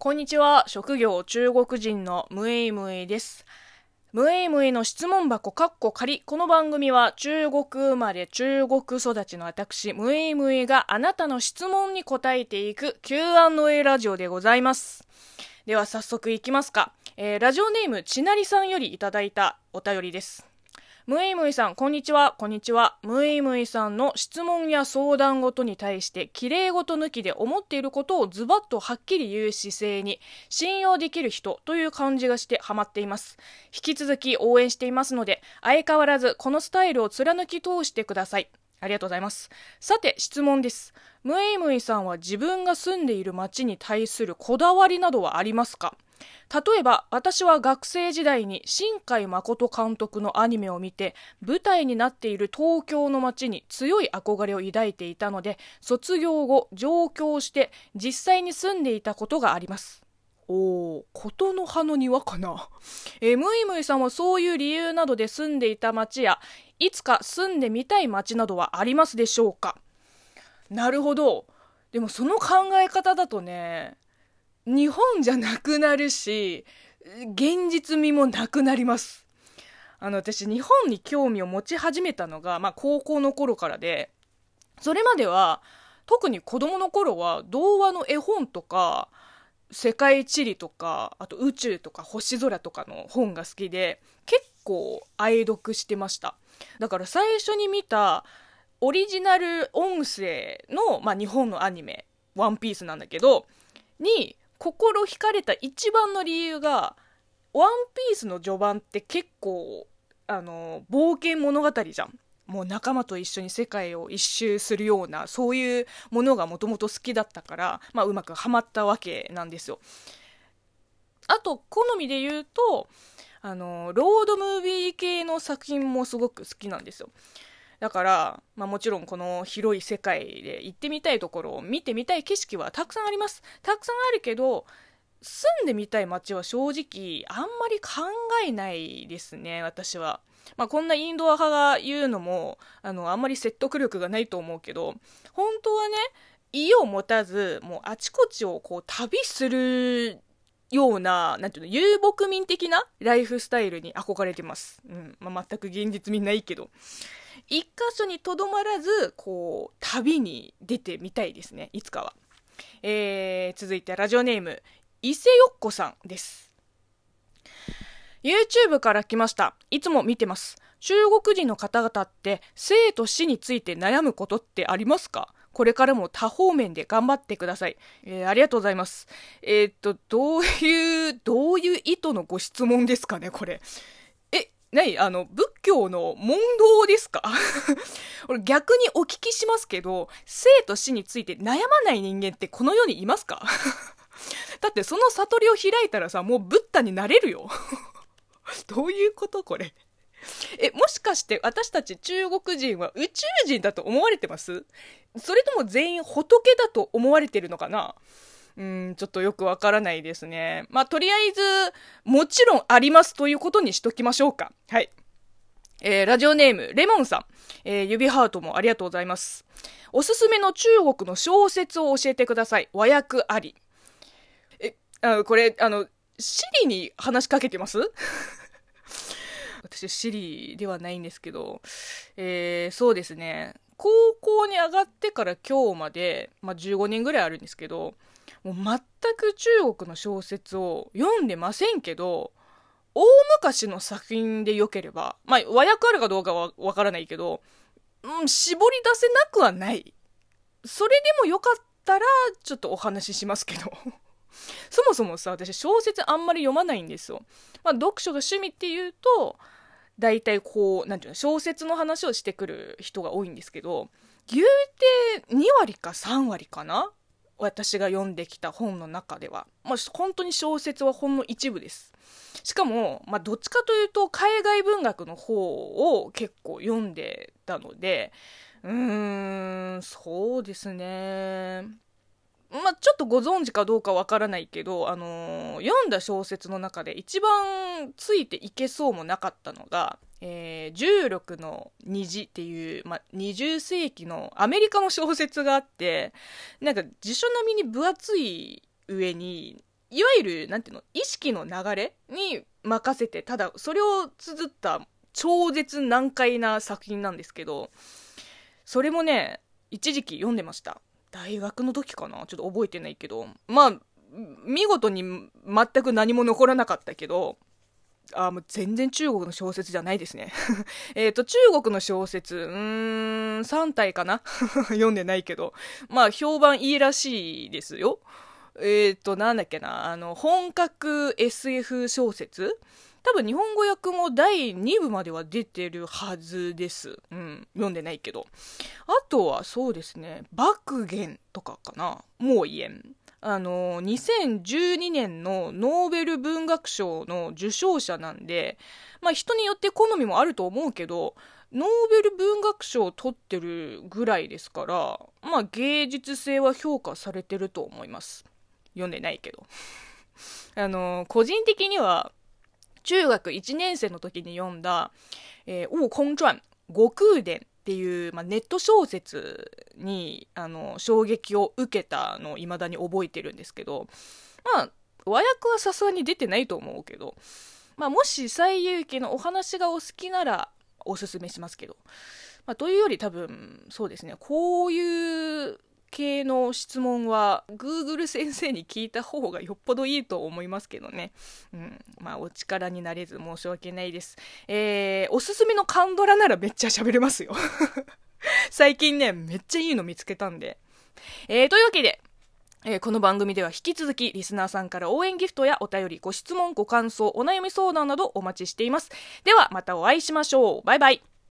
こんにちは。職業中国人のムエイムエイです。ムエイムエイの質問箱カッコ仮。この番組は中国生まれ中国育ちの私、ムエイムエイがあなたの質問に答えていく Q&A ラジオでございます。では早速いきますか。えー、ラジオネームちなりさんよりいただいたお便りです。ムエイムイさん、こんにちは。こんにちは。ムエイムイさんの質問や相談事に対して、綺麗事抜きで思っていることをズバッとはっきり言う姿勢に、信用できる人という感じがしてハマっています。引き続き応援していますので、相変わらずこのスタイルを貫き通してください。ありがとうございます。さて、質問です。ムイムイさんは自分が住んでいる街に対するこだわりなどはありますか？例えば私は学生時代に新海誠監督のアニメを見て舞台になっている東京の街に強い憧れを抱いていたので卒業後上京して実際に住んでいたことがありますおー、ことの葉の庭かな？えー、ムイムイさんはそういう理由などで住んでいた町や、いつか住んでみたい町などはありますでしょうか？なるほど。でもその考え方だとね、日本じゃなくなるし、現実味もなくなります。あの、私、日本に興味を持ち始めたのが、まあ、高校の頃からで、それまでは、特に子供の頃は、童話の絵本とか、世界地理とか、あと宇宙とか星空とかの本が好きで、結構愛読してました。だから最初に見た、オリジナル音声の、まあ、日本のアニメ、ワンピースなんだけど、に、心惹かれた一番の理由が、ワンピースの序盤って結構、あの、冒険物語じゃん。もう仲間と一緒に世界を一周するような、そういうものがもともと好きだったから、まあうまくはまったわけなんですよ。あと、好みで言うと、あの、ロードムービー系の作品もすごく好きなんですよ。だから、まあ、もちろんこの広い世界で行ってみたいところを見てみたい景色はたくさんあります。たくさんあるけど、住んでみたい街は正直あんまり考えないですね、私は。まあ、こんなインドア派が言うのも、あの、あんまり説得力がないと思うけど、本当はね、家を持たず、もうあちこちをこう旅するような、なんていうの、遊牧民的なライフスタイルに憧れてます。うん。まあ、全く現実味ないけど。一箇所にとどまらず、こう、旅に出てみたいですね、いつかは。えー、続いてラジオネーム、伊勢よっこさんです。YouTube から来ました。いつも見てます。中国人の方々って生と死について悩むことってありますか？これからも多方面で頑張ってください。えー、ありがとうございます。えー、っと、どういう、どういう意図のご質問ですかね、これえ。何あの、仏教の問答ですか？俺逆にお聞きしますけど、生と死について悩まない人間ってこの世にいますか？だってその悟りを開いたらさ、もうブッダになれるよ。どういうこと？これ。え、もしかして私たち中国人は宇宙人だと思われてます？それとも全員仏だと思われてるのかな？うん、ちょっとよくわからないですね。まあ、とりあえず、もちろんありますということにしときましょうか。はい。えー、ラジオネーム、レモンさん。えー、指ハートもありがとうございます。おすすめの中国の小説を教えてください。和訳あり。え、あこれ、あの、シリに話しかけてます？私、シリではないんですけど、えー、そうですね。高校に上がってから今日まで、まあ、15年ぐらいあるんですけど、もう全く中国の小説を読んでませんけど、大昔の作品で良ければ、まあ、和訳あるかどうかはわからないけど、うん、絞り出せなくはない。それでもよかったら、ちょっとお話ししますけど。そもそもさ、私小説あんまり読まないんですよ。まあ、読書が趣味っていうと、大体こう、なんていうの、小説の話をしてくる人が多いんですけど、言うて2割か3割かな？私が読んできた本の中では。まあ、本当に小説はほんの一部です。しかも、まあ、どっちかというと、海外文学の方を結構読んでたので、うーん、そうですね。ちょっとご存知かどうかわからないけど、あのー、読んだ小説の中で一番ついていけそうもなかったのが、えー、重力の虹っていう、まあ、20世紀のアメリカの小説があって、なんか辞書並みに分厚い上に、いわゆる、なんていうの、意識の流れに任せて、ただ、それを綴った超絶難解な作品なんですけど、それもね、一時期読んでました。大学の時かな？ちょっと覚えてないけど。まあ、見事に全く何も残らなかったけど、あ、もう全然中国の小説じゃないですね。えっと、中国の小説、うん、3体かな？読んでないけど。まあ、評判いいらしいですよ。えっ、ー、と、なんだっけな、あの、本格 SF 小説？多分日本語訳も第2部までは出てるはずです。うん、読んでないけど。あとはそうですね、爆言とかかな。もう言えん。あの、2012年のノーベル文学賞の受賞者なんで、まあ人によって好みもあると思うけど、ノーベル文学賞を取ってるぐらいですから、まあ芸術性は評価されてると思います。読んでないけど。あの、個人的には、中学1年生の時に読んだ、えー、悟空传、悟空伝っていう、まあ、ネット小説にあの衝撃を受けたのを未だに覚えてるんですけどまあ和訳はさすがに出てないと思うけど、まあ、もし西遊記のお話がお好きならおすすめしますけど、まあ、というより多分そうですねこういう系の質問は Google 先生に聞いた方がよっぽどいいと思いますけどね。うん。まあ、お力になれず申し訳ないです。えー、おすすめのカンドラならめっちゃ喋れますよ。最近ね、めっちゃいいの見つけたんで。えー、というわけで、えー、この番組では引き続きリスナーさんから応援ギフトやお便り、ご質問、ご感想、お悩み相談などお待ちしています。ではまたお会いしましょう。バイバイ。